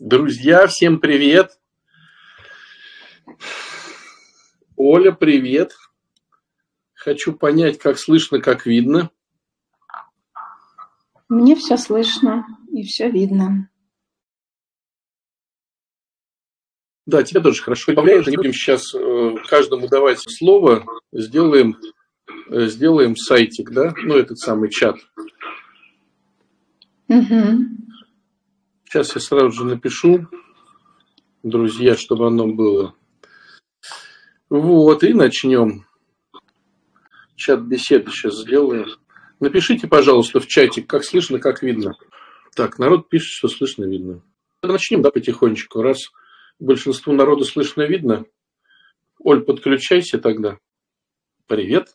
Друзья, всем привет! Оля, привет! Хочу понять, как слышно, как видно. Мне все слышно и все видно. Да, тебя тоже хорошо добавляешь. Не будем сейчас э, каждому давать слово. Сделаем, э, сделаем сайтик, да? Ну, этот самый чат. Угу. Сейчас я сразу же напишу, друзья, чтобы оно было. Вот, и начнем. Чат беседы сейчас сделаем. Напишите, пожалуйста, в чатик, как слышно, как видно. Так, народ пишет, что слышно, видно. Начнем, да, потихонечку. Раз большинству народу слышно, видно. Оль, подключайся тогда. Привет.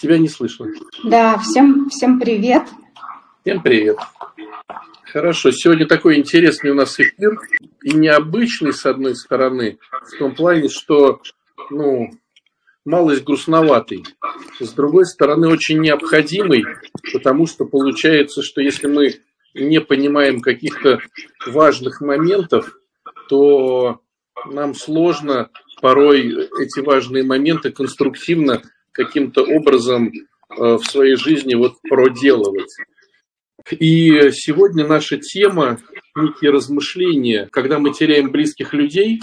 Тебя не слышно. Да, всем, всем привет. Всем привет. Хорошо, сегодня такой интересный у нас эфир и необычный, с одной стороны, в том плане, что, ну, малость грустноватый. С другой стороны, очень необходимый, потому что получается, что если мы не понимаем каких-то важных моментов, то нам сложно порой эти важные моменты конструктивно каким-то образом э, в своей жизни вот проделывать. И сегодня наша тема – некие размышления, когда мы теряем близких людей,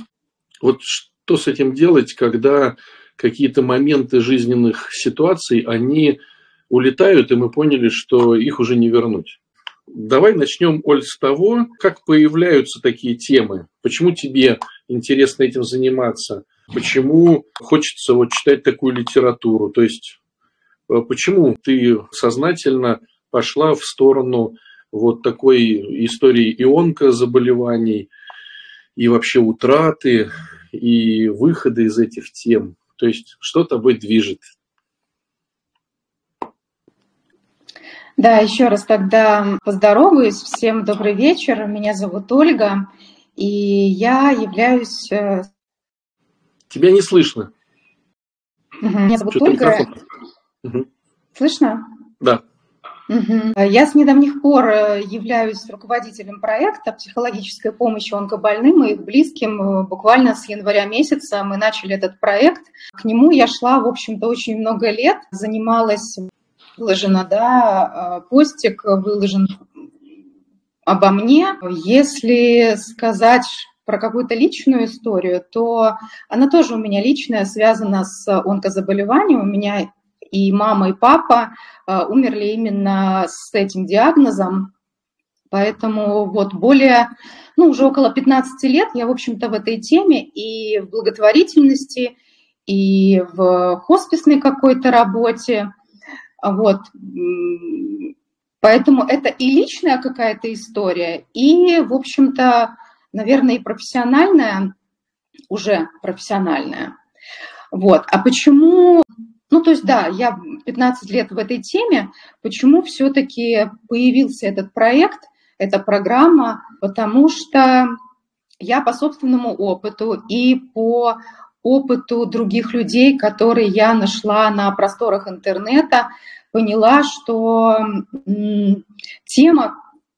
вот что с этим делать, когда какие-то моменты жизненных ситуаций, они улетают, и мы поняли, что их уже не вернуть. Давай начнем, Оль, с того, как появляются такие темы. Почему тебе интересно этим заниматься? Почему хочется вот читать такую литературу? То есть, э, почему ты сознательно пошла в сторону вот такой истории ионка заболеваний и вообще утраты и выхода из этих тем? То есть, что тобой движет? Да, еще раз тогда поздороваюсь. Всем добрый вечер. Меня зовут Ольга, и я являюсь... Э, Тебя не слышно. Меня зовут Что Ольга. Угу. Слышно? Да. Угу. Я с недавних пор э, являюсь руководителем проекта психологической помощи онкобольным и их близким. Э, буквально с января месяца мы начали этот проект. К нему я шла, в общем-то, очень много лет, занималась выложено, да, э, постик выложен обо мне. Если сказать про какую-то личную историю, то она тоже у меня личная, связана с онкозаболеванием. У меня и мама, и папа э, умерли именно с этим диагнозом. Поэтому вот более, ну, уже около 15 лет я, в общем-то, в этой теме и в благотворительности, и в хосписной какой-то работе. Вот. Поэтому это и личная какая-то история, и, в общем-то, наверное, и профессиональная, уже профессиональная. Вот. А почему, ну, то есть, да, я 15 лет в этой теме, почему все-таки появился этот проект, эта программа, потому что я по собственному опыту и по опыту других людей, которые я нашла на просторах интернета, поняла, что тема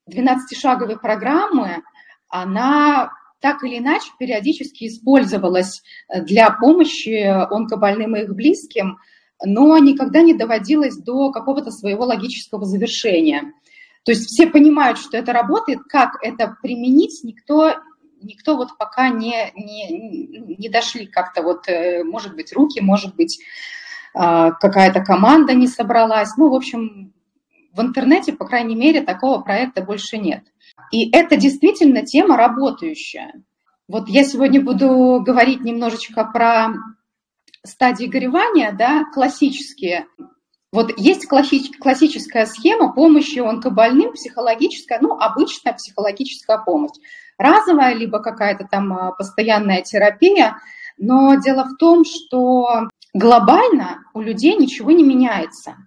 12-шаговой программы, она так или иначе периодически использовалась для помощи онкобольным и их близким, но никогда не доводилась до какого-то своего логического завершения. То есть все понимают, что это работает, как это применить, никто, никто вот пока не, не, не дошли как-то вот, э, может быть, руки, может быть, а, какая-то команда не собралась. Ну, в общем, в интернете, по крайней мере, такого проекта больше нет. И это действительно тема работающая. Вот я сегодня буду говорить немножечко про стадии горевания, да, классические. Вот есть классическая схема помощи онкобольным, психологическая, ну, обычная психологическая помощь. Разовая, либо какая-то там а, постоянная терапия. Но дело в том, что глобально у людей ничего не меняется.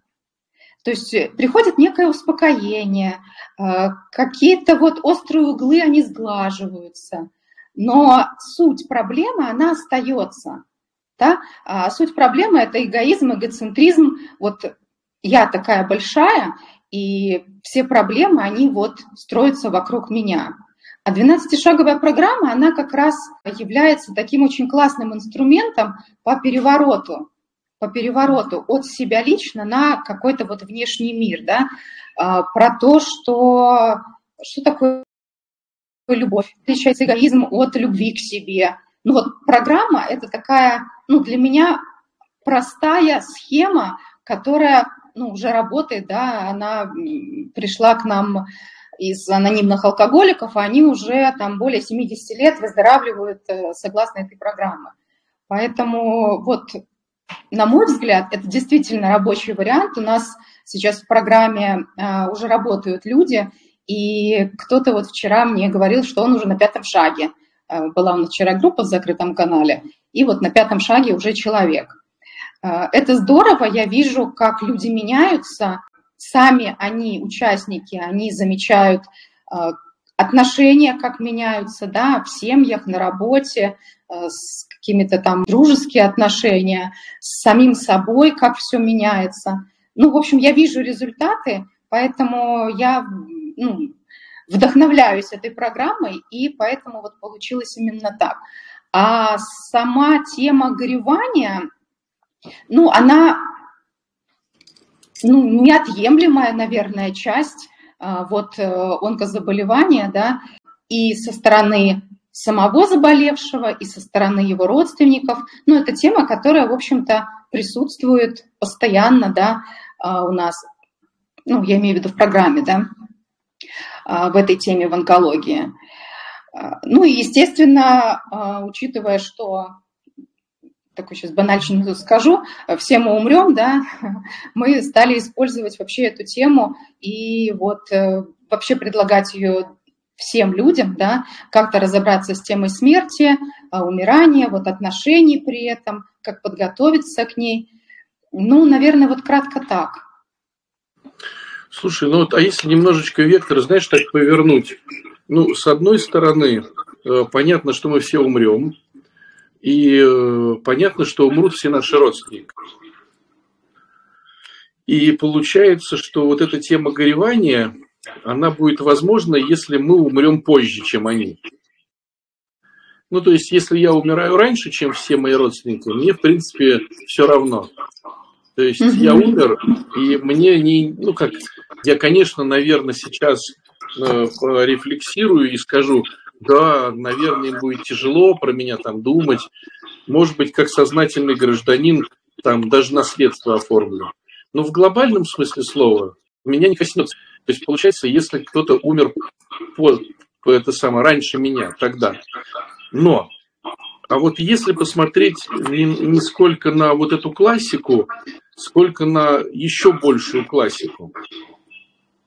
То есть э, приходит некое успокоение, э, какие-то вот острые углы, они сглаживаются, но суть проблемы, она остается. Да? А суть проблемы – это эгоизм, эгоцентризм. Вот я такая большая, и все проблемы, они вот строятся вокруг меня. А 12-шаговая программа, она как раз является таким очень классным инструментом по перевороту, по перевороту от себя лично на какой-то вот внешний мир, да, а, про то, что, что такое любовь, отличается эгоизм от любви к себе. Ну вот программа – это такая, ну для меня простая схема, которая ну, уже работает, да, она пришла к нам из анонимных алкоголиков, а они уже там более 70 лет выздоравливают э, согласно этой программе. Поэтому вот, на мой взгляд, это действительно рабочий вариант. У нас сейчас в программе э, уже работают люди, и кто-то вот вчера мне говорил, что он уже на пятом шаге. Э, была у нас вчера группа в закрытом канале, и вот на пятом шаге уже человек. Это здорово, я вижу, как люди меняются, сами они, участники, они замечают э, отношения, как меняются, да, в семьях, на работе, э, с какими-то там дружеские отношения, с самим собой, как все меняется. Ну, в общем, я вижу результаты, поэтому я ну, вдохновляюсь этой программой, и поэтому вот получилось именно так. А сама тема горевания, ну, она ну, неотъемлемая, наверное, часть а, вот э, онкозаболевания, да, и со стороны самого заболевшего, и со стороны его родственников. Ну, это тема, которая, в общем-то, присутствует постоянно, да, а, у нас, ну, я имею в виду в программе, да, в этой теме в онкологии. Ну и, естественно, учитывая, что такой сейчас банальщину скажу, все мы умрем, да, мы стали использовать вообще эту тему и вот э, вообще предлагать ее всем людям, да, как-то разобраться с темой смерти, а, умирания, вот отношений при этом, как подготовиться к ней. Ну, наверное, вот кратко так. Слушай, ну вот, а если немножечко вектор, знаешь, так повернуть? Ну, с одной стороны, э, понятно, что мы все умрем, и э, понятно, что умрут все наши родственники. И получается, что вот эта тема горевания, она будет возможна, если мы умрем позже, чем они. Ну, то есть, если я умираю раньше, чем все мои родственники, мне, в принципе, все равно. То есть, mm-hmm. я умер, и мне не... Ну, как... Я, конечно, наверное, сейчас э, рефлексирую и скажу, да, наверное, будет тяжело про меня там думать. Может быть, как сознательный гражданин, там даже наследство оформлю. Но в глобальном смысле слова меня не коснется. То есть, получается, если кто-то умер по, по это самое, раньше меня, тогда. Но, а вот если посмотреть не, не сколько на вот эту классику, сколько на еще большую классику,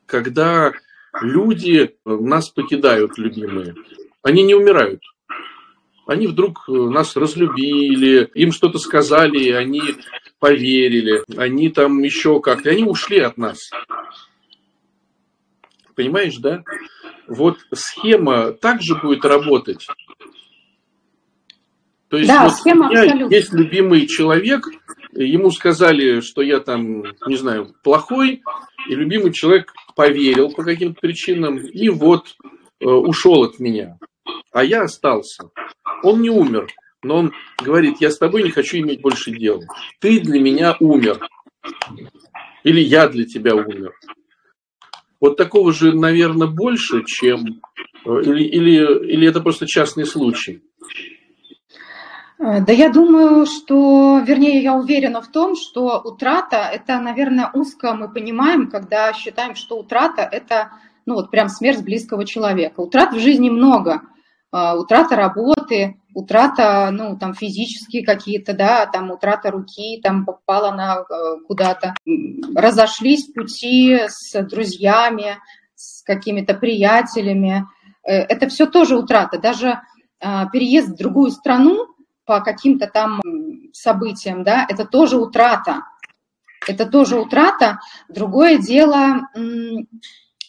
когда люди нас покидают, любимые, они не умирают. Они вдруг э, нас разлюбили, им что-то сказали, они поверили, они там еще как-то, они ушли от нас. Понимаешь, да? Вот схема также будет работать. То есть да, вот схема у меня абсолютно. есть любимый человек, ему сказали, что я там, не знаю, плохой, и любимый человек поверил по каким-то причинам, и вот э, ушел от меня а я остался. Он не умер, но он говорит, я с тобой не хочу иметь больше дела. Ты для меня умер. Или я для тебя умер. Вот такого же, наверное, больше, чем... Э, или, или, или это просто частный случай? Э, да я думаю, что, вернее, я уверена в том, что утрата, это, наверное, узко мы понимаем, когда считаем, что утрата – это, ну вот прям смерть близкого человека. Утрат в жизни много – а, утрата работы, утрата, ну, там, физические какие-то, да, там, утрата руки, там, попала на э, куда-то, разошлись пути с друзьями, с какими-то приятелями, э, это все тоже утрата, даже переезд в другую страну по каким-то там событиям, да, это тоже утрата, это тоже утрата. Другое дело,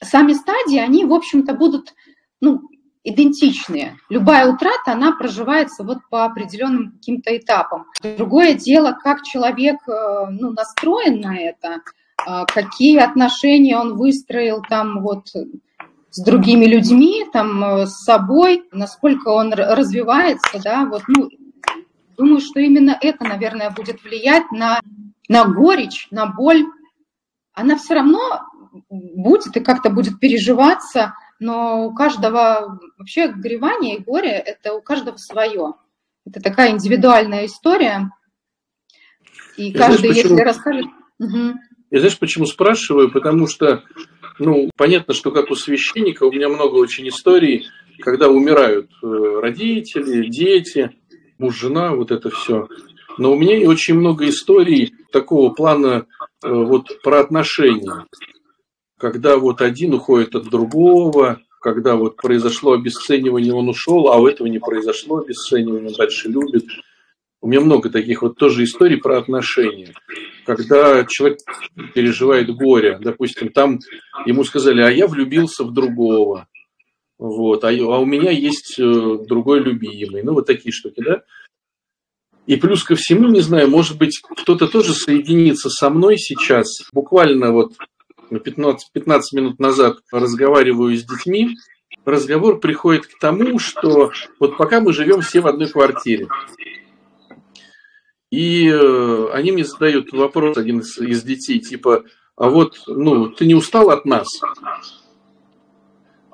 сами стадии, они, в общем-то, будут, ну, идентичные. Любая утрата, она проживается вот по определенным каким-то этапам. Другое дело, как человек э, ну, настроен на это, а, какие отношения он выстроил там вот с другими людьми, там, э, с собой, насколько он развивается, да, вот, ну, думаю, что именно это, наверное, будет влиять на, на горечь, на боль. Она все равно будет и как-то будет переживаться, но у каждого вообще горевание и горе – это у каждого свое. Это такая индивидуальная история, и, каждый, знаешь, если расскажет... Угу. Я знаешь, почему спрашиваю? Потому что, ну, понятно, что как у священника, у меня много очень историй, когда умирают э, родители, дети, муж, жена, вот это все. Но у меня очень много историй такого плана э, вот про отношения. Когда вот один уходит от другого, когда вот произошло обесценивание, он ушел, а у этого не произошло обесценивание, он дальше любит. У меня много таких вот тоже историй про отношения. Когда человек переживает горе, допустим, там ему сказали, а я влюбился в другого, вот, а, а у меня есть э, другой любимый, ну вот такие штуки, да. И плюс ко всему, не знаю, может быть, кто-то тоже соединится со мной сейчас. Буквально вот 15, 15 минут назад разговариваю с детьми, разговор приходит к тому, что вот пока мы живем все в одной квартире, и э, они мне задают вопрос, один из, из детей, типа, а вот, ну, ты не устал от нас?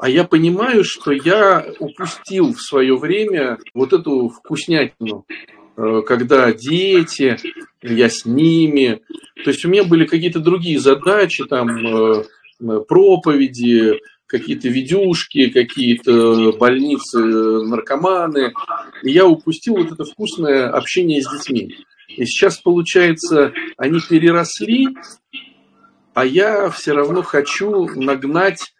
А я понимаю, что я упустил в свое время вот эту вкуснятину, э, когда дети, я с ними. То есть у меня были какие-то другие задачи, там, э, проповеди, какие-то видюшки, какие-то больницы, наркоманы. И я упустил вот это вкусное общение с детьми. И сейчас, получается, они переросли, а я все равно хочу нагнать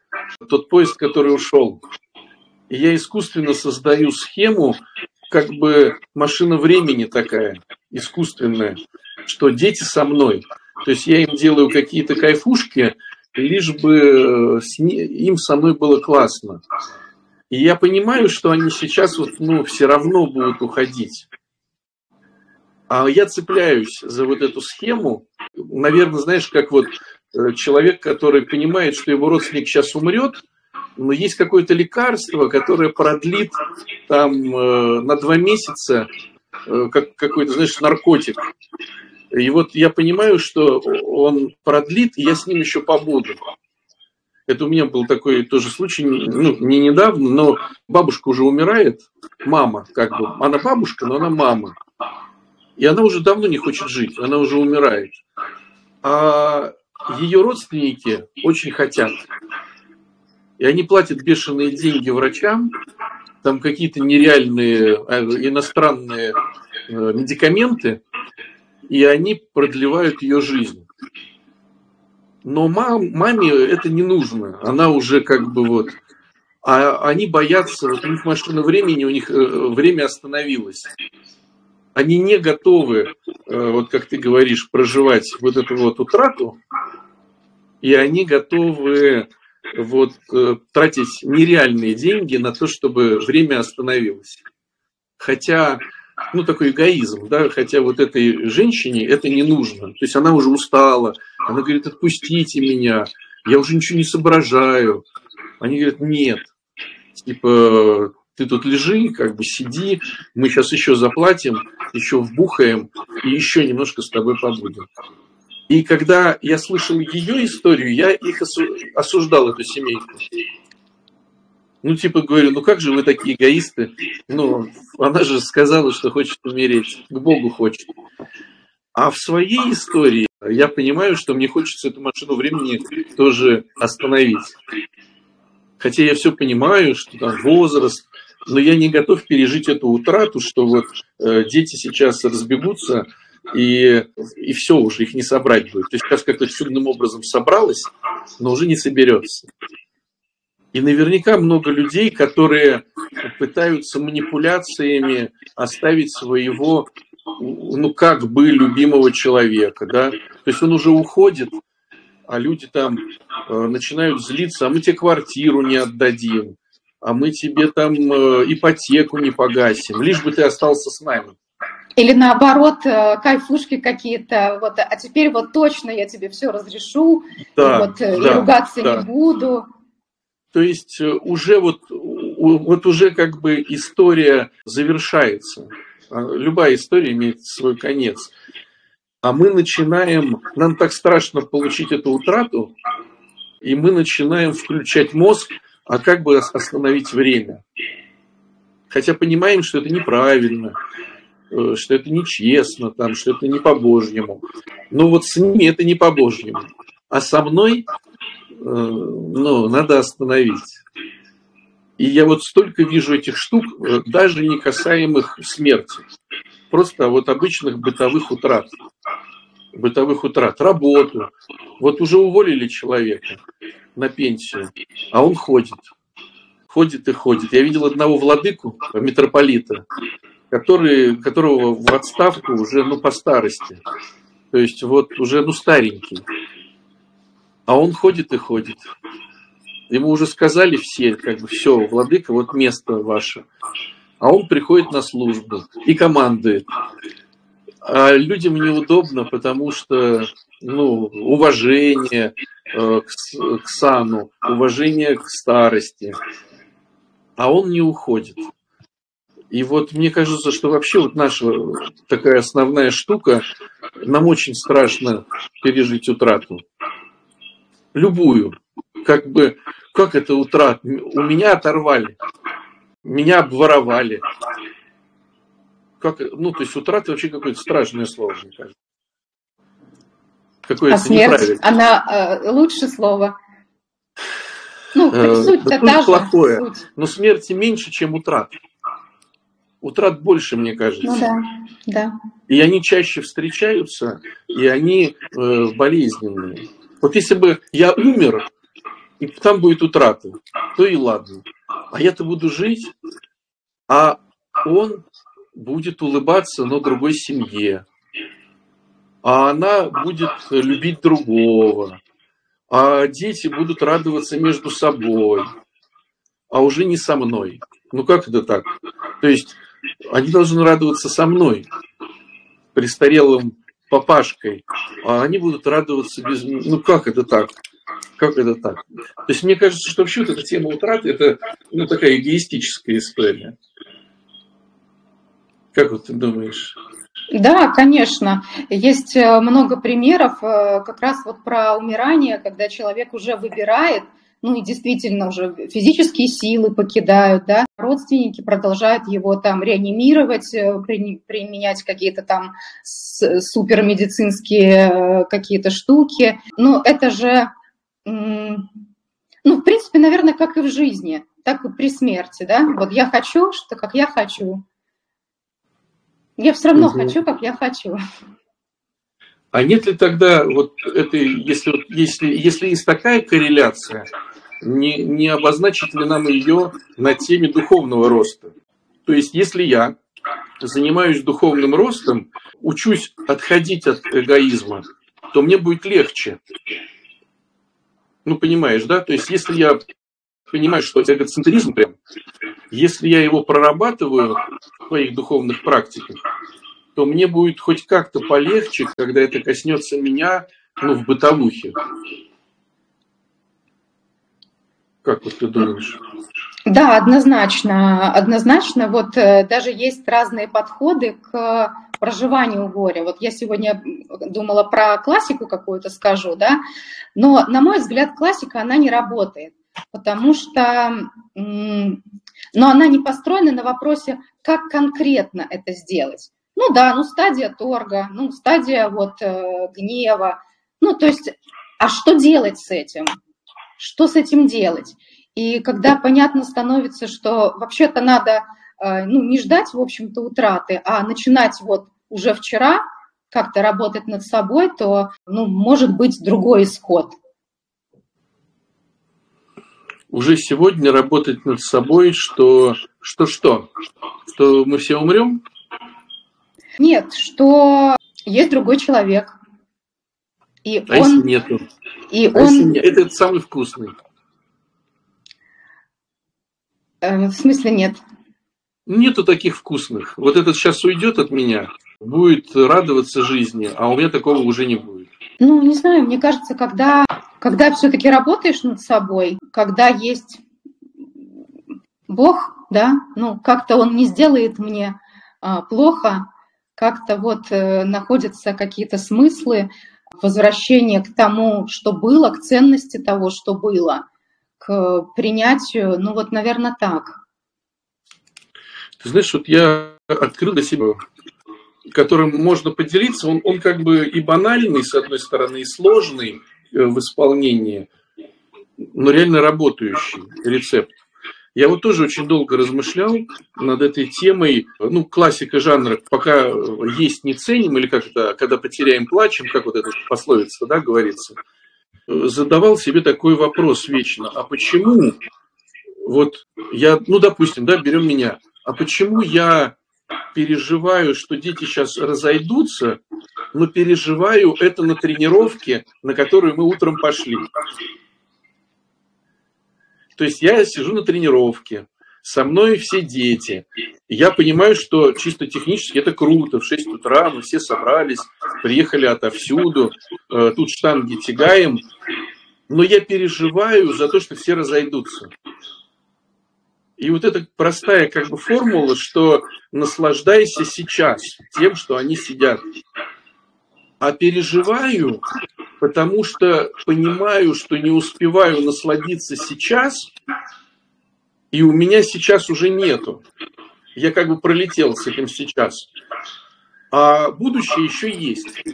тот поезд, который ушел. И я искусственно создаю схему, как бы машина времени такая, искусственная, что дети со мной. То есть я им делаю какие-то кайфушки, лишь бы э, им со мной было классно. И я понимаю, что они сейчас вот, ну, все равно будут уходить. А я цепляюсь за вот эту схему, наверное, знаешь, как вот человек, который понимает, что его родственник сейчас умрет, но есть какое-то лекарство, которое продлит там э, на два месяца, э, как какой-то, знаешь, наркотик. И вот я понимаю, что он продлит, и я с ним еще побуду. Это у меня был такой тоже случай, ну, не недавно, но бабушка уже умирает, мама, как бы, она бабушка, но она мама. И она уже давно не хочет жить, она уже умирает. А ее родственники очень хотят. И они платят бешеные деньги врачам, там какие-то нереальные э, иностранные э, медикаменты, и они продлевают ее жизнь. Но мам, маме это не нужно. Она уже как бы вот... А они боятся, вот у них машина времени, у них э, время остановилось они не готовы, вот как ты говоришь, проживать вот эту вот утрату, и они готовы вот э, тратить нереальные деньги на то, чтобы время остановилось. Хотя, ну, такой эгоизм, да, хотя вот этой женщине это не нужно. То есть она уже устала, она говорит, отпустите меня, я уже ничего не соображаю. Они говорят, нет, типа, ты тут лежи, как бы сиди, мы сейчас еще заплатим, еще вбухаем и еще немножко с тобой побудем. И когда я слышал ее историю, я их осуждал, эту семейку. Ну, типа, говорю, ну как же вы такие эгоисты? Ну, она же сказала, что хочет умереть, к Богу хочет. А в своей истории я понимаю, что мне хочется эту машину времени тоже остановить. Хотя я все понимаю, что там возраст, но я не готов пережить эту утрату, что вот э, дети сейчас разбегутся, и, и все уже, их не собрать будет. То есть сейчас как-то чудным образом собралось, но уже не соберется. И наверняка много людей, которые пытаются манипуляциями оставить своего, ну как бы, любимого человека, да. То есть он уже уходит, а люди там э, начинают злиться, а мы тебе квартиру не отдадим, а мы тебе там э, ипотеку не погасим, лишь бы ты остался с нами. Или наоборот, э, кайфушки какие-то, вот, а теперь вот точно я тебе все разрешу, да, и вот э, да, и ругаться да. не буду. То есть э, уже вот, вот уже как бы история завершается. А, любая история имеет свой конец. А мы начинаем, нам так страшно получить эту утрату, и мы начинаем включать мозг, а как бы остановить время. Хотя понимаем, что это неправильно, что это нечестно, там, что это не по-божьему. Но вот с ними это не по-божьему. А со мной э, ну, надо остановить. И я вот столько вижу этих штук, э, даже не касаемых смерти. Просто вот обычных бытовых утрат бытовых утрат, работу. Вот уже уволили человека на пенсию, а он ходит. Ходит и ходит. Я видел одного владыку, митрополита, который, которого в отставку уже ну, по старости. То есть вот уже ну, старенький. А он ходит и ходит. Ему уже сказали все, как бы, все, владыка, вот место ваше. А он приходит на службу и командует. А людям неудобно, потому что ну, уважение э, к, к сану, уважение к старости, а он не уходит. И вот мне кажется, что вообще вот наша такая основная штука, нам очень страшно пережить утрату. Любую. Как бы, как это утрат? У меня оторвали, меня обворовали, как, ну, то есть утрата вообще какое-то страшное слово, мне кажется. Какое-то а смерть, она э, лучше слово. Ну, э, суть-то та плохое. Суть. Но смерти меньше, чем утрат. Утрат больше, мне кажется. Ну да, да. И они чаще встречаются, и они э, болезненные. Вот если бы я умер, и там будет утрата, то и ладно. А я-то буду жить, а он будет улыбаться, но другой семье. А она будет любить другого. А дети будут радоваться между собой. А уже не со мной. Ну как это так? То есть они должны радоваться со мной, престарелым папашкой, а они будут радоваться без... Ну как это так? Как это так? То есть мне кажется, что вообще вот эта тема утраты – это ну, такая эгоистическая история. Как вот ты думаешь? Да, конечно. Есть э, много примеров э, как раз вот про умирание, когда человек уже выбирает, ну и действительно уже физические силы покидают, да, родственники продолжают его там реанимировать, э, применять какие-то там супермедицинские какие-то штуки. Но это же, ну, в принципе, наверное, как и в жизни, так и при смерти, да. Вот я хочу, что как я хочу. Я все равно угу. хочу, как я хочу. А нет ли тогда вот этой, если, если, если есть такая корреляция, не, не обозначить ли нам ее на теме духовного роста? То есть, если я занимаюсь духовным ростом, учусь отходить от эгоизма, то мне будет легче. Ну, понимаешь, да? То есть, если я понимаю, что эгоцентризм прям, если я его прорабатываю в своих духовных практиках, то мне будет хоть как-то полегче, когда это коснется меня, ну, в бытовухе. Как вот ты думаешь? Да, однозначно. Однозначно, вот э, даже есть разные подходы к проживанию горя. Вот я сегодня думала про классику какую-то скажу, да, но, на мой взгляд, классика, она не работает потому что, но она не построена на вопросе, как конкретно это сделать. Ну да, ну стадия торга, ну стадия вот э, гнева, ну то есть, а что делать с этим? Что с этим делать? И когда понятно становится, что вообще-то надо э, ну, не ждать, в общем-то, утраты, а начинать вот уже вчера как-то работать над собой, то ну, может быть другой исход уже сегодня работать над собой, что что что, что мы все умрем? Нет, что есть другой человек. И а он... если нету? И а он... если нет? Это самый вкусный. Э, в смысле нет? нету таких вкусных. Вот этот сейчас уйдет от меня, будет радоваться жизни, а у меня такого уже не будет. Ну, не знаю, мне кажется, когда, когда все-таки работаешь над собой, когда есть Бог, да, ну, как-то Он не сделает мне а, плохо, как-то вот э, находятся какие-то смыслы возвращения к тому, что было, к ценности того, что было, к принятию, ну вот, наверное, так. Ты знаешь, вот я открыл для себя, которым можно поделиться, он, он как бы и банальный, с одной стороны, и сложный э, в исполнении, но реально работающий рецепт. Я вот тоже очень долго размышлял над этой темой. Ну, классика жанра «пока есть не ценим» или как это «когда потеряем, плачем», как вот эта пословица, да, говорится. Задавал себе такой вопрос вечно. А почему вот я, ну, допустим, да, берем меня, а почему я переживаю, что дети сейчас разойдутся, но переживаю это на тренировке, на которую мы утром пошли. То есть я сижу на тренировке, со мной все дети. Я понимаю, что чисто технически это круто. В 6 утра мы все собрались, приехали отовсюду, э, тут штанги тягаем. Но я переживаю за то, что все разойдутся. И вот эта простая как бы формула, что наслаждайся сейчас тем, что они сидят. А переживаю, потому что понимаю, что не успеваю насладиться сейчас, и у меня сейчас уже нету. Я как бы пролетел с этим сейчас. А будущее еще есть.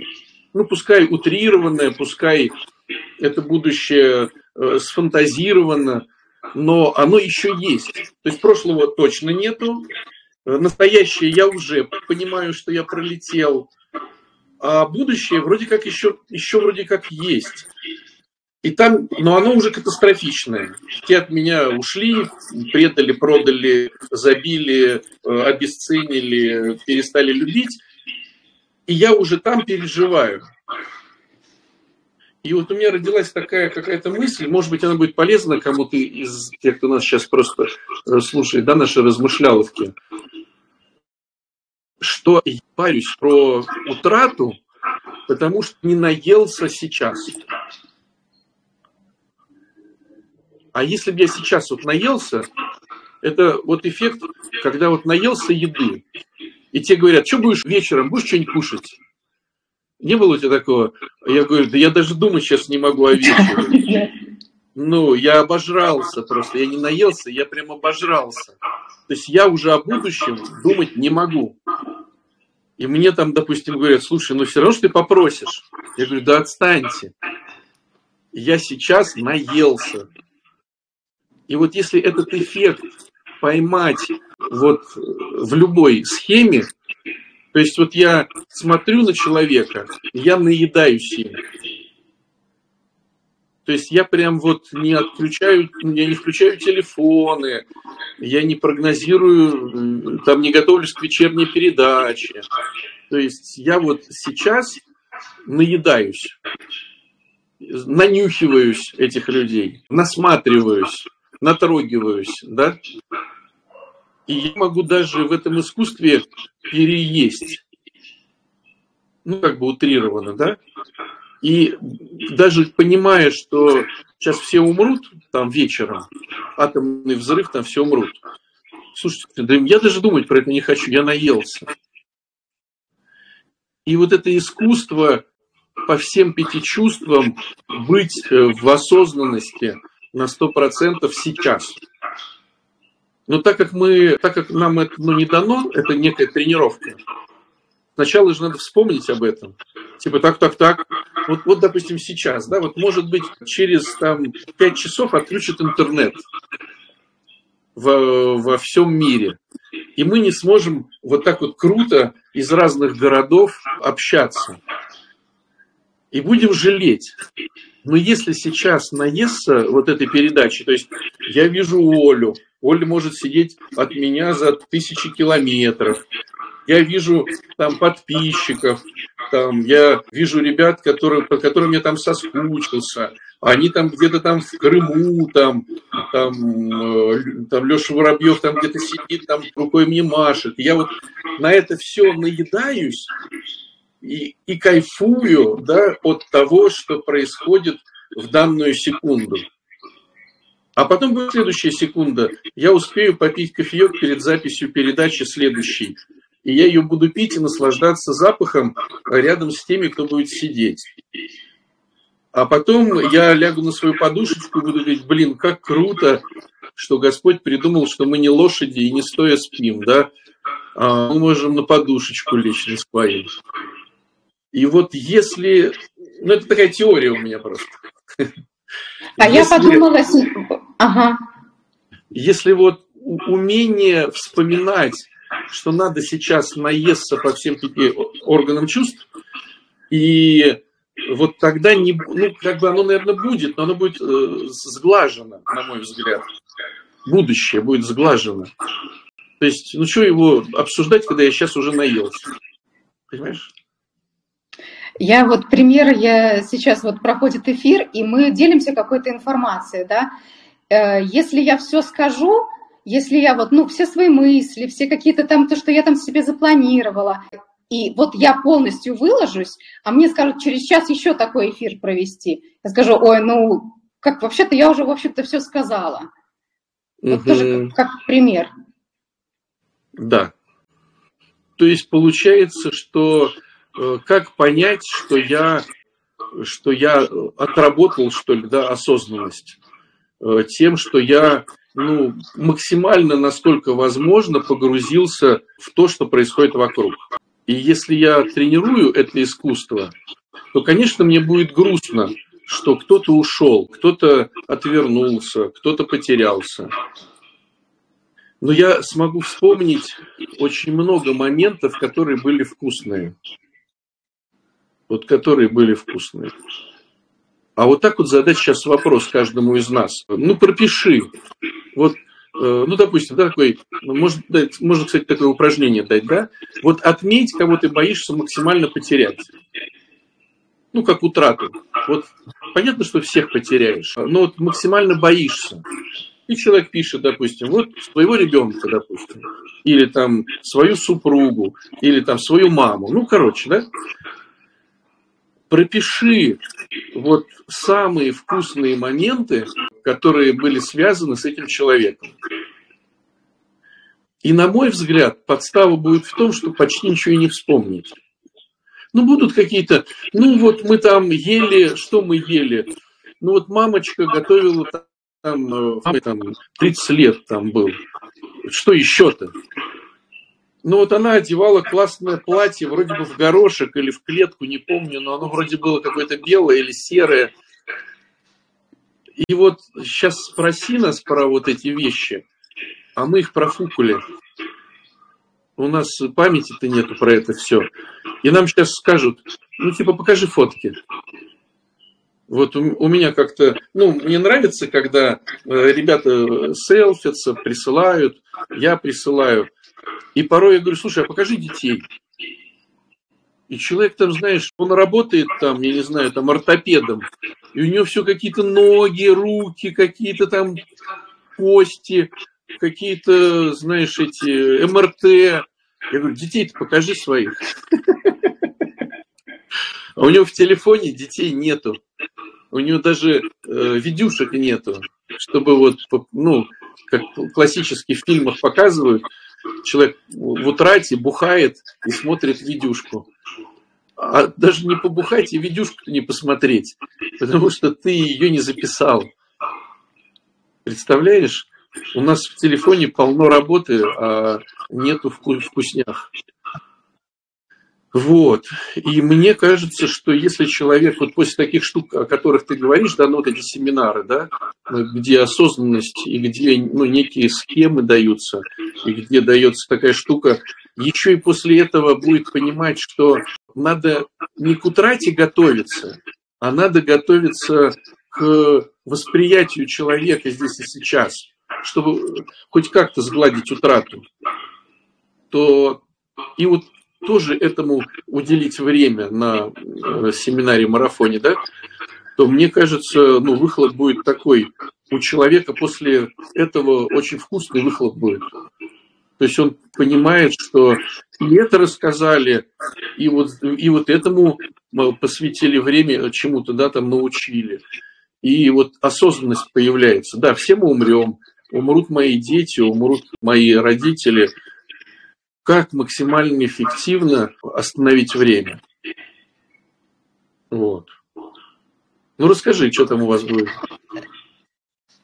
Ну, пускай утрированное, пускай это будущее э, сфантазировано, но оно еще есть. То есть прошлого точно нету, настоящее я уже понимаю, что я пролетел, а будущее вроде как еще, еще вроде как есть. И там, но оно уже катастрофичное. Те от меня ушли, предали, продали, забили, э, обесценили, перестали любить. И я уже там переживаю. И вот у меня родилась такая какая-то мысль, может быть, она будет полезна кому-то из тех, кто нас сейчас просто э, слушает, да, наши размышляловки, что я парюсь про утрату, потому что не наелся сейчас. А если бы я сейчас вот наелся, это вот эффект, когда вот наелся еды, и те говорят, что будешь вечером, будешь что-нибудь кушать? Не было у тебя такого? Я говорю, да я даже думать сейчас не могу о вечере. Ну, я обожрался просто, я не наелся, я прям обожрался. То есть я уже о будущем думать не могу. И мне там, допустим, говорят, слушай, ну все равно, что ты попросишь. Я говорю, да отстаньте. Я сейчас наелся. И вот если этот эффект поймать вот в любой схеме, то есть вот я смотрю на человека, я наедаюсь им. То есть я прям вот не отключаю, я не включаю телефоны, я не прогнозирую, там не готовлюсь к вечерней передаче. То есть я вот сейчас наедаюсь, нанюхиваюсь этих людей, насматриваюсь, натрогиваюсь, да, и я могу даже в этом искусстве переесть. Ну, как бы утрированно, да? И даже понимая, что сейчас все умрут там вечером, атомный взрыв, там все умрут. Слушайте, да я даже думать про это не хочу, я наелся. И вот это искусство по всем пяти чувствам быть э, в осознанности на 100% сейчас – но так как мы, так как нам это ну, не дано, это некая тренировка. Сначала же надо вспомнить об этом. Типа так, так, так. Вот, вот допустим, сейчас, да, вот может быть через там 5 часов отключат интернет во, во всем мире. И мы не сможем вот так вот круто из разных городов общаться. И будем жалеть. Но если сейчас наестся вот этой передачи, то есть я вижу Олю, Оля может сидеть от меня за тысячи километров. Я вижу там подписчиков, там, я вижу ребят, которые, по которым я там соскучился, они там где-то там в Крыму, там, там, э, там Леша Воробьев там где-то сидит, там рукой мне машет. Я вот на это все наедаюсь и, и кайфую да, от того, что происходит в данную секунду. А потом будет следующая секунда. Я успею попить кофеек перед записью передачи следующей. И я ее буду пить и наслаждаться запахом рядом с теми, кто будет сидеть. А потом я лягу на свою подушечку и буду говорить, блин, как круто, что Господь придумал, что мы не лошади и не стоя спим, да, а мы можем на подушечку лечь, не спаем. И вот если... Ну, это такая теория у меня просто. А если, я подумала... Ага. Если вот умение вспоминать, что надо сейчас наесться по всем органам чувств, и вот тогда не, ну, как бы оно, наверное, будет, но оно будет э, сглажено, на мой взгляд. Будущее будет сглажено. То есть, ну что его обсуждать, когда я сейчас уже наелся? Понимаешь? Я вот пример, я сейчас вот проходит эфир, и мы делимся какой-то информацией, да. Э, если я все скажу, если я вот, ну, все свои мысли, все какие-то там, то, что я там себе запланировала, и вот я полностью выложусь, а мне скажут через час еще такой эфир провести. Я скажу, ой, ну, как вообще-то я уже, в общем-то, все сказала. Вот угу. тоже как, как пример. Да. То есть получается, что э, как понять, что я, что я отработал, что ли, да, осознанность э, тем, что я ну, максимально, насколько возможно, погрузился в то, что происходит вокруг. И если я тренирую это искусство, то, конечно, мне будет грустно, что кто-то ушел, кто-то отвернулся, кто-то потерялся. Но я смогу вспомнить очень много моментов, которые были вкусные. Вот которые были вкусные. А вот так вот задать сейчас вопрос каждому из нас. Ну, пропиши. Вот Э, ну, допустим, да, такой, можно, можно, кстати, такое упражнение дать, да, вот отметь, кого ты боишься максимально потерять. Ну, как утрату. Вот понятно, что всех потеряешь, но вот максимально боишься. И человек пишет, допустим, вот своего ребенка, допустим, или там свою супругу, или там свою маму. Ну, короче, да? Пропиши вот самые вкусные моменты, которые были связаны с этим человеком. И, на мой взгляд, подстава будет в том, что почти ничего и не вспомнить. Ну, будут какие-то, ну, вот мы там ели, что мы ели? Ну, вот мамочка готовила там, э, там 30 лет там был. Что еще-то? Ну, вот она одевала классное платье, вроде бы в горошек или в клетку, не помню, но оно вроде было какое-то белое или серое. И вот сейчас спроси нас про вот эти вещи, а мы их профукали. У нас памяти-то нету про это все. И нам сейчас скажут, ну типа покажи фотки. Вот у, меня как-то, ну, мне нравится, когда э, ребята селфятся, присылают, я присылаю. И порой я говорю, слушай, а покажи детей. И человек там, знаешь, он работает там, я не знаю, там ортопедом, и у него все какие-то ноги, руки, какие-то там кости, какие-то, знаешь, эти МРТ. Я говорю, детей-то покажи своих. А у него в телефоне детей нету. У него даже э, видюшек нету, чтобы вот, ну, как в фильмах показывают, человек в утрате бухает и смотрит видюшку. А даже не побухать и видюшку не посмотреть, потому что ты ее не записал. Представляешь? У нас в телефоне полно работы, а нету вкуснях. Вот. И мне кажется, что если человек вот после таких штук, о которых ты говоришь, да, ну вот эти семинары, да, где осознанность и где ну, некие схемы даются, и где дается такая штука, еще и после этого будет понимать, что надо не к утрате готовиться, а надо готовиться к восприятию человека здесь и сейчас, чтобы хоть как-то сгладить утрату, то и вот тоже этому уделить время на э, семинаре-марафоне, да, то мне кажется, ну, выхлоп будет такой. У человека после этого очень вкусный выхлоп будет. То есть он понимает, что и это рассказали, и вот, и вот этому посвятили время, чему-то, да, там научили. И вот осознанность появляется. Да, все мы умрем, умрут мои дети, умрут мои родители. Как максимально эффективно остановить время? Вот. Ну, расскажи, что там у вас будет.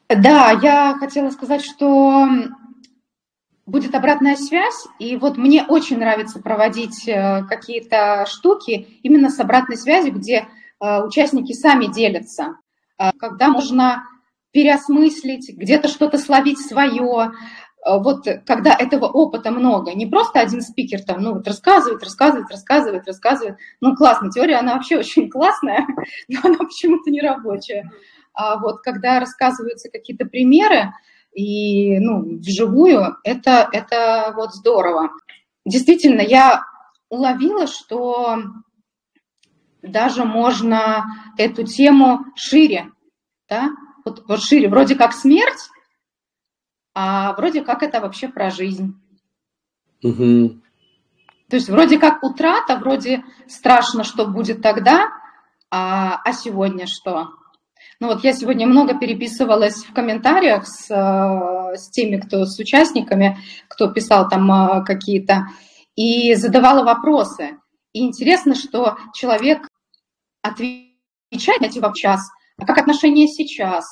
Да, я хотела сказать, что будет обратная связь, и вот мне очень нравится проводить э, какие-то штуки именно с обратной связью, где э, участники сами делятся, э, когда можно переосмыслить, где-то что-то словить свое, вот когда этого опыта много, не просто один спикер там, ну вот рассказывает, рассказывает, рассказывает, рассказывает, ну классно, теория, она вообще очень классная, но она почему-то не рабочая. А вот когда рассказываются какие-то примеры, и ну, вживую, это, это вот здорово. Действительно, я уловила, что даже можно эту тему шире, да, вот, вот шире, вроде как смерть, а вроде как это вообще про жизнь. Угу. То есть вроде как утрата, вроде страшно, что будет тогда, а, а сегодня что? Ну вот я сегодня много переписывалась в комментариях с, э, с теми, кто с участниками, кто писал там э, какие-то, и задавала вопросы. И интересно, что человек отвечает на эти вопрос, а как отношения сейчас?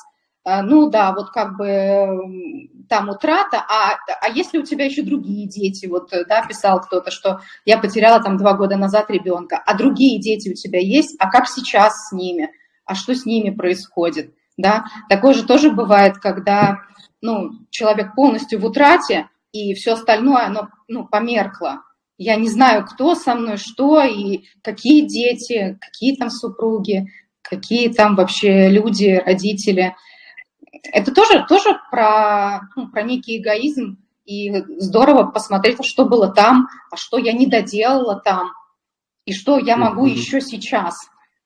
Э, ну да, вот как бы там утрата, а, а если у тебя еще другие дети, вот, да, писал кто-то, что я потеряла там два года назад ребенка, а другие дети у тебя есть, а как сейчас с ними? а что с ними происходит, да. Такое же тоже бывает, когда, ну, человек полностью в утрате, и все остальное, оно, ну, померкло. Я не знаю, кто со мной, что, и какие дети, какие там супруги, какие там вообще люди, родители. Это тоже, тоже про, ну, про некий эгоизм, и здорово посмотреть, что было там, а что я не доделала там, и что я могу mm-hmm. еще сейчас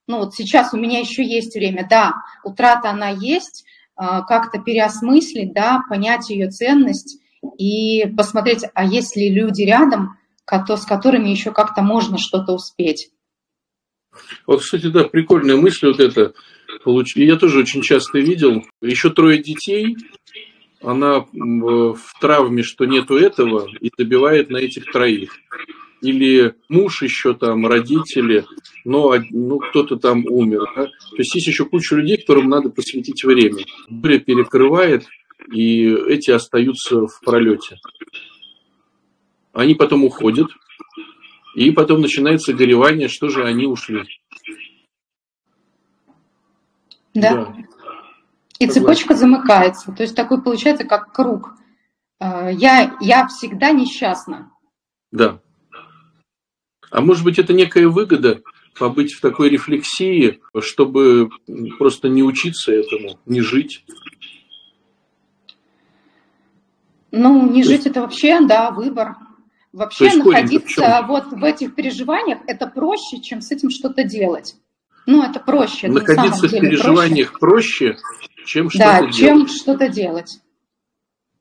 ну вот сейчас у меня еще есть время, да, утрата она есть, а, как-то переосмыслить, да, понять ее ценность и посмотреть, а есть ли люди рядом, с которыми еще как-то можно что-то успеть. Вот, кстати, да, прикольная мысль вот эта. Я тоже очень часто видел. Еще трое детей, она в травме, что нету этого, и добивает на этих троих или муж еще там, родители, но ну, кто-то там умер. Да? То есть есть еще куча людей, которым надо посвятить время. Буря перекрывает, и эти остаются в пролете. Они потом уходят, и потом начинается горевание, что же они ушли. Да. да. И цепочка замыкается. То есть такой получается как круг. Э, я, я всегда несчастна. Да. А может быть, это некая выгода побыть в такой рефлексии, чтобы просто не учиться этому, не жить? Ну, не жить это вообще, да, выбор. Вообще находиться в вот в этих переживаниях это проще, чем с этим что-то делать. Ну, это проще. Находиться в переживаниях проще, проще чем что-то да, делать. Да, чем что-то делать.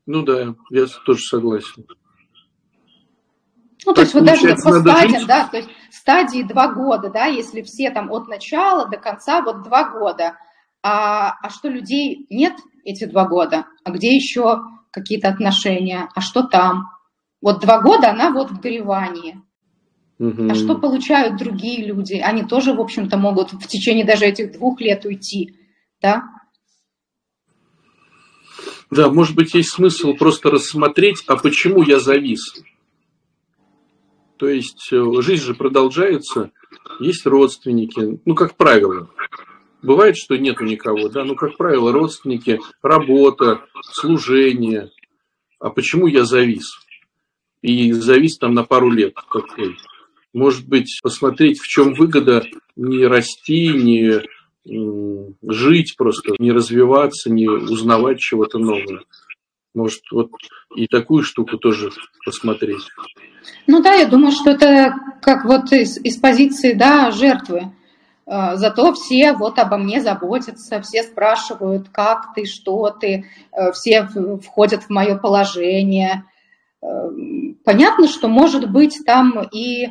Ну да, я тоже согласен. Ну, так то есть вот даже по стадиям, да, то есть стадии два года, да, если все там от начала до конца вот два года. А, а что людей нет эти два года? А где еще какие-то отношения? А что там? Вот два года она вот в горевании. Угу. А что получают другие люди? Они тоже, в общем-то, могут в течение даже этих двух лет уйти, да? Да, может быть, есть смысл просто рассмотреть, а почему я завис? То есть э, жизнь же продолжается, есть родственники, ну, как правило. Бывает, что нету никого, да, ну, как правило, родственники, работа, служение. А почему я завис? И завис там на пару лет такой. Может быть, посмотреть, в чем выгода не расти, не жить просто, не развиваться, не узнавать чего-то нового. Может, вот и такую штуку тоже посмотреть. Ну да, я думаю, что это как вот из, из позиции да, жертвы. Э, зато все вот обо мне заботятся, все спрашивают, как ты, что ты, э, все входят в мое положение. Э, понятно, что может быть там и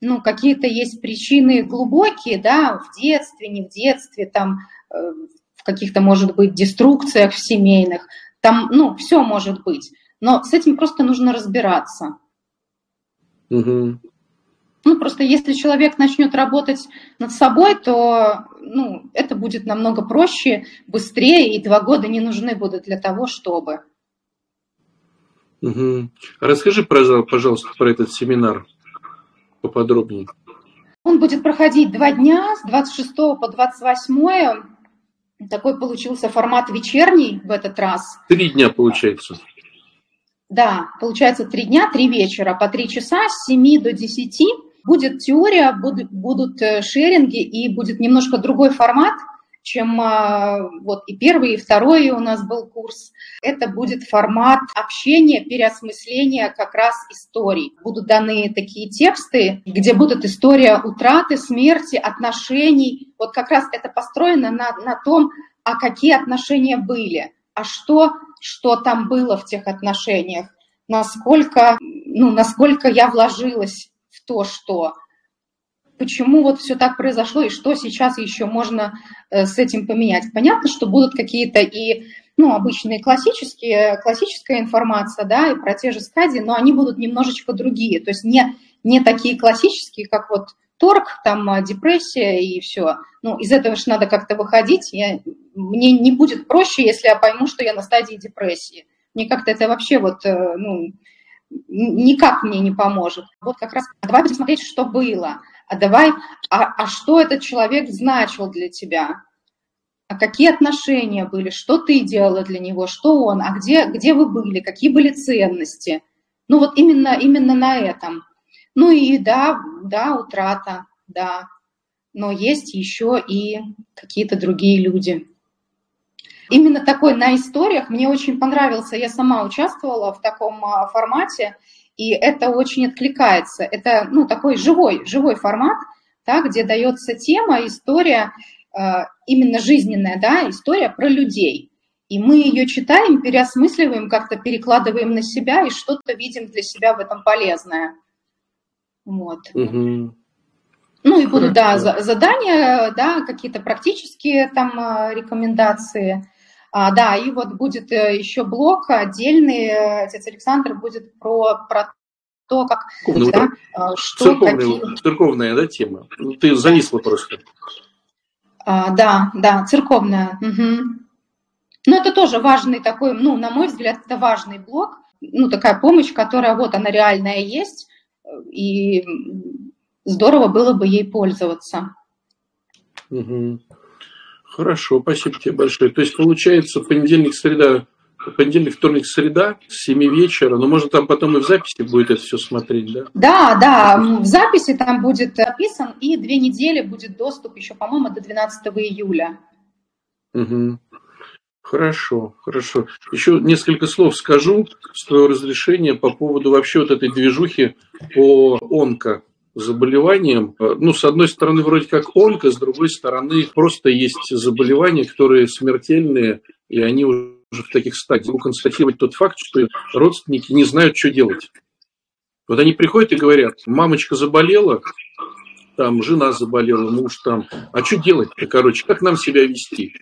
ну, какие-то есть причины глубокие, да, в детстве, не в детстве, там в каких-то, может быть, деструкциях в семейных, там, ну, все может быть. Но с этим просто нужно разбираться. Угу. Ну, просто если человек начнет работать над собой, то ну, это будет намного проще, быстрее, и два года не нужны будут для того, чтобы. Угу. Расскажи, пожалуйста, про этот семинар поподробнее. Он будет проходить два дня, с 26 по 28. Такой получился формат вечерний в этот раз. Три дня получается. Да, получается три дня, три вечера, по три часа, с 7 до 10. Будет теория, будут, будут э, шеринги и будет немножко другой формат, чем а, вот и первый, и второй у нас был курс. Это будет формат общения, переосмысления как раз историй. Будут даны такие тексты, где будут история утраты, смерти, отношений. Вот как раз это построено на, на том, а какие отношения были, а что, что там было в тех отношениях, насколько, ну, насколько я вложилась то, что почему вот все так произошло и что сейчас еще можно э, с этим поменять. Понятно, что будут какие-то и ну, обычные классические, классическая информация, да, и про те же стадии, но они будут немножечко другие, то есть не, не такие классические, как вот торг, там а, депрессия и все. Ну, из этого же надо как-то выходить. Я, мне не будет проще, если я пойму, что я на стадии депрессии. Мне как-то это вообще вот, э, ну, никак мне не поможет. Вот как раз а давай будем смотреть, что было, а давай, а, а что этот человек значил для тебя, а какие отношения были, что ты делала для него, что он, а где, где вы были, какие были ценности. Ну вот именно, именно на этом. Ну и да, да, утрата, да, но есть еще и какие-то другие люди. Именно такой на историях мне очень понравился. Я сама участвовала в таком а, формате, и это очень откликается. Это ну, такой живой, живой формат, да, где дается тема, история, а, именно жизненная, да, история про людей. И мы ее читаем, переосмысливаем, как-то перекладываем на себя и что-то видим для себя в этом полезное. Вот. Угу. Ну и будут, да, задания, да, какие-то практические там а, рекомендации. А, да, и вот будет э, еще блок отдельный, э, отец Александр будет про, про то, как... Ну, да, а, что, церковная, какие... церковная да, тема. Ну, ты зависла просто. А, да, да, церковная. Угу. Ну, это тоже важный такой, ну, на мой взгляд, это важный блок, ну, такая помощь, которая вот она реальная есть, и здорово было бы ей пользоваться. Угу. Хорошо, спасибо тебе большое. То есть получается понедельник, среда, понедельник, вторник, среда с 7 вечера, но можно там потом и в записи будет это все смотреть, да? Да, да, в записи там будет записан, и две недели будет доступ еще, по-моему, до 12 июля. Угу. Хорошо, хорошо. Еще несколько слов скажу с твоего разрешения по поводу вообще вот этой движухи по онко заболеваниям. Ну, с одной стороны, вроде как онко, с другой стороны, просто есть заболевания, которые смертельные, и они уже в таких стадиях. Могу констатировать тот факт, что родственники не знают, что делать. Вот они приходят и говорят, мамочка заболела, там жена заболела, муж там, а что делать-то, короче, как нам себя вести?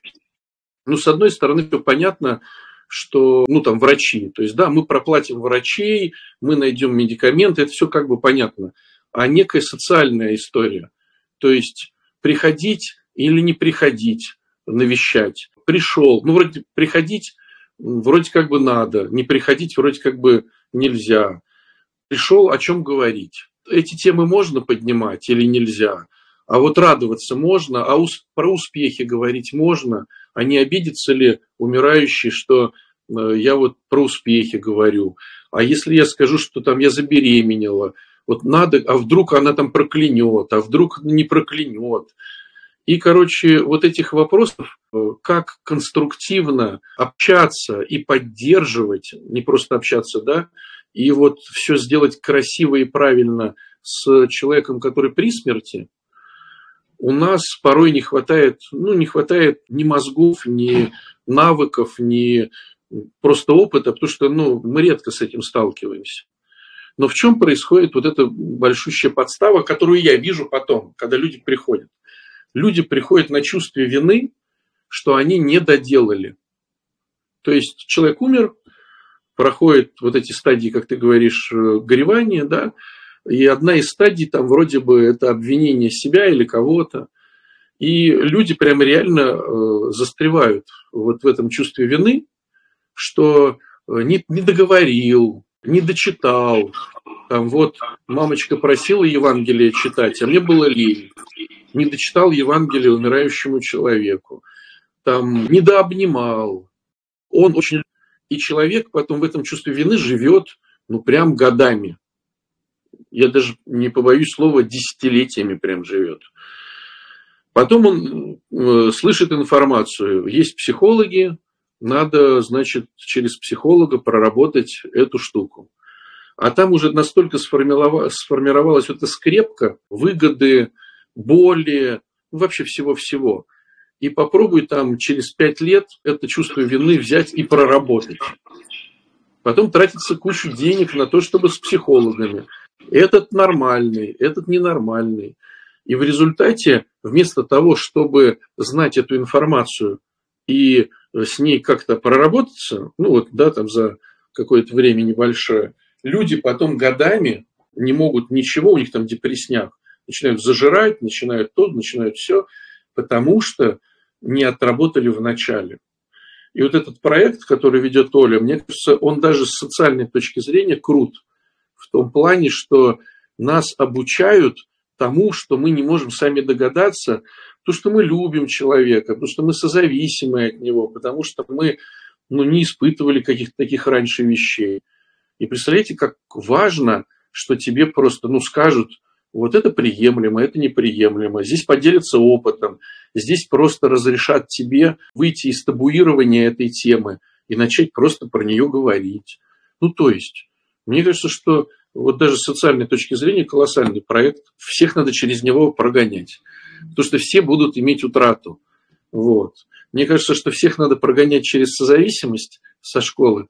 Ну, с одной стороны, все понятно, что, ну, там, врачи, то есть, да, мы проплатим врачей, мы найдем медикаменты, это все как бы понятно а некая социальная история. То есть приходить или не приходить, навещать. Пришел, ну, вроде приходить вроде как бы надо, не приходить вроде как бы нельзя. Пришел, о чем говорить. Эти темы можно поднимать или нельзя? А вот радоваться можно, а про успехи говорить можно, а не обидится ли умирающий, что э, я вот про успехи говорю. А если я скажу, что там я забеременела, вот надо, а вдруг она там проклянет, а вдруг не проклянет. И, короче, вот этих вопросов, э, как конструктивно общаться и поддерживать, не просто общаться, да, и вот все сделать красиво и правильно с человеком, который при смерти, у нас порой не хватает, ну, не хватает ни мозгов, ни навыков, ни просто опыта, потому что, ну, мы редко с этим сталкиваемся. Но в чем происходит вот эта большущая подстава, которую я вижу потом, когда люди приходят? Люди приходят на чувстве вины, что они не доделали. То есть человек умер, проходит вот эти стадии, как ты говоришь, э, горевания, да, и одна из стадий там вроде бы это обвинение себя или кого-то. И люди прям реально э, застревают вот в этом чувстве вины, что э, не, не договорил, не дочитал. Там вот мамочка просила Евангелие читать, а мне было лень. Не дочитал Евангелие умирающему человеку. Там недообнимал. Он очень... И человек потом в этом чувстве вины живет, ну, прям годами я даже не побоюсь слова, десятилетиями прям живет. Потом он э, слышит информацию. Есть психологи, надо, значит, через психолога проработать эту штуку. А там уже настолько сформировалась, эта скрепка, выгоды, боли, ну, вообще всего-всего. И попробуй там через пять лет это чувство вины взять и проработать. Потом тратится кучу денег на то, чтобы с психологами этот нормальный, этот ненормальный. И в результате, вместо того, чтобы знать эту информацию и с ней как-то проработаться, ну вот, да, там за какое-то время небольшое, люди потом годами не могут ничего, у них там депрессняк, начинают зажирать, начинают то, начинают все, потому что не отработали в начале. И вот этот проект, который ведет Оля, мне кажется, он даже с социальной точки зрения крут – в том плане, что нас обучают тому, что мы не можем сами догадаться, то, что мы любим человека, потому что мы созависимы от него, потому что мы ну, не испытывали каких-то таких раньше вещей. И представляете, как важно, что тебе просто ну, скажут, вот это приемлемо, это неприемлемо, здесь поделятся опытом, здесь просто разрешат тебе выйти из табуирования этой темы и начать просто про нее говорить. Ну, то есть, мне кажется, что вот даже с социальной точки зрения колоссальный проект. Всех надо через него прогонять. Потому что все будут иметь утрату. Вот. Мне кажется, что всех надо прогонять через созависимость со школы.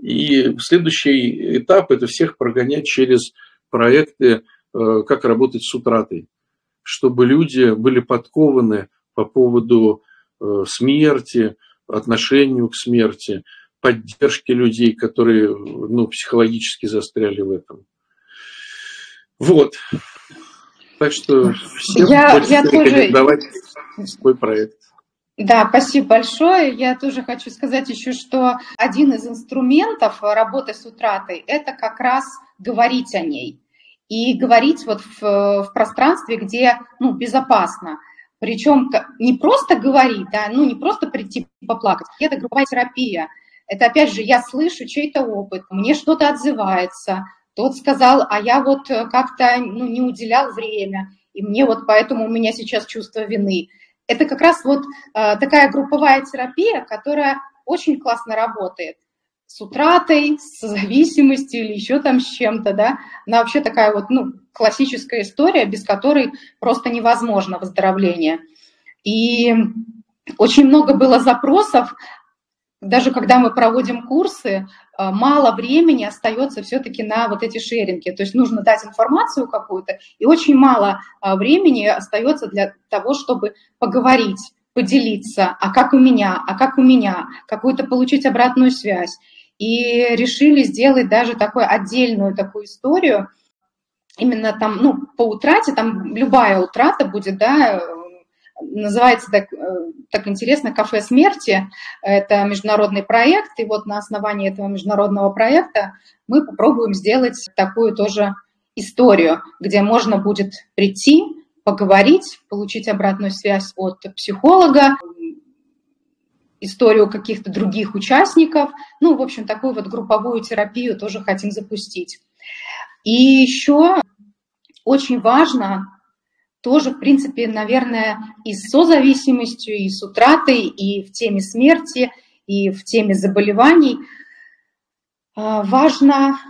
И следующий этап – это всех прогонять через проекты, э, как работать с утратой. Чтобы люди были подкованы по поводу э, смерти, отношению к смерти, поддержки людей, которые ну, психологически застряли в этом. Вот. Так что всем я, я тоже... свой проект. Да, спасибо большое. Я тоже хочу сказать еще, что один из инструментов работы с утратой – это как раз говорить о ней. И говорить вот в, в пространстве, где ну, безопасно. Причем не просто говорить, да, ну не просто прийти поплакать, это групповая терапия – это опять же, я слышу чей-то опыт, мне что-то отзывается, тот сказал, а я вот э, как-то ну, не уделял время, и мне вот поэтому у меня сейчас чувство вины. Это как раз вот э, такая групповая терапия, которая очень классно работает с утратой, с зависимостью или еще там с чем-то, да. Она вообще такая вот, ну, классическая история, без которой просто невозможно выздоровление. И очень много было запросов даже когда мы проводим курсы, э, мало времени остается все-таки на вот эти шеринги. То есть нужно дать информацию какую-то, и очень мало э, времени остается для того, чтобы поговорить, поделиться, а как у меня, а как у меня, какую-то получить обратную связь. И решили сделать даже такую отдельную такую историю, именно там, ну, по утрате, там любая утрата будет, да, называется так, э, так интересно «Кафе смерти». Это международный проект, и вот на основании этого международного проекта мы попробуем сделать такую тоже историю, где можно будет прийти, поговорить, получить обратную связь от психолога, историю каких-то других участников. Ну, в общем, такую вот групповую терапию тоже хотим запустить. И еще очень важно тоже, в принципе, наверное, и с созависимостью, и с утратой, и в теме смерти, и в теме заболеваний. А, важно,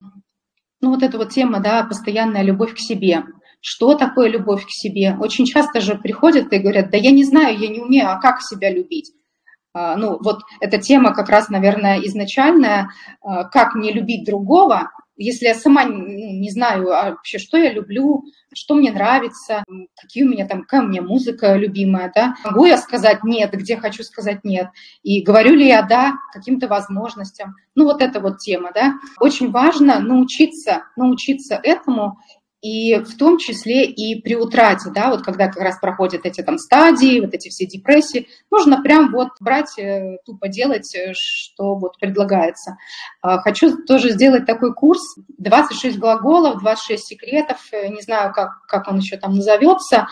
ну вот эта вот тема, да, постоянная любовь к себе. Что такое любовь к себе? Очень часто же приходят и говорят, да я не знаю, я не умею, а как себя любить? А, ну вот эта тема как раз, наверное, изначальная, а, как не любить другого, если я сама не знаю а вообще, что я люблю, что мне нравится, какие у меня там, какая у меня музыка любимая, да, могу я сказать нет, где хочу сказать нет, и говорю ли я да каким-то возможностям. Ну вот эта вот тема, да. Очень важно научиться, научиться этому и в том числе и при утрате, да, вот когда как раз проходят эти там стадии, вот эти все депрессии, нужно прям вот брать, э, тупо делать, э, что вот предлагается. А, хочу тоже сделать такой курс, 26 глаголов, 26 секретов, э, не знаю, как, как он еще там назовется,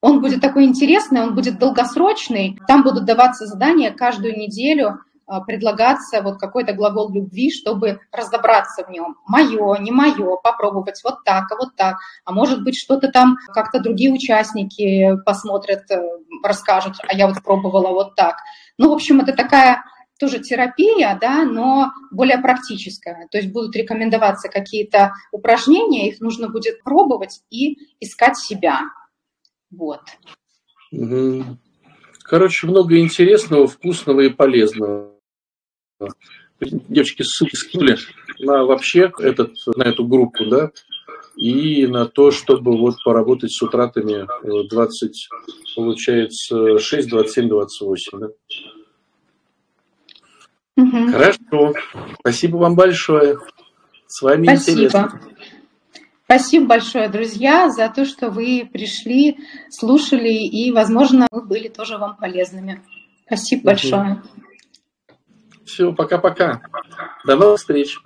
он будет такой интересный, он будет долгосрочный, там будут даваться задания каждую неделю, предлагаться вот какой-то глагол любви, чтобы разобраться в нем. Мое, не мое, попробовать вот так, а вот так. А может быть, что-то там как-то другие участники посмотрят, э, расскажут, а я вот пробовала вот так. Ну, в общем, это такая тоже терапия, да, но более практическая. То есть будут рекомендоваться какие-то упражнения, их нужно будет пробовать и искать себя. Вот. Короче, много интересного, вкусного и полезного. Девочки ссылки скинули на вообще этот, на эту группу, да, и на то, чтобы вот поработать с утратами 20, получается, 6, 27, 28, да. Угу. Хорошо. Спасибо вам большое. С вами Спасибо. интересно. Спасибо большое, друзья, за то, что вы пришли, слушали, и, возможно, мы были тоже вам полезными. Спасибо угу. большое. Все, пока-пока. До новых встреч.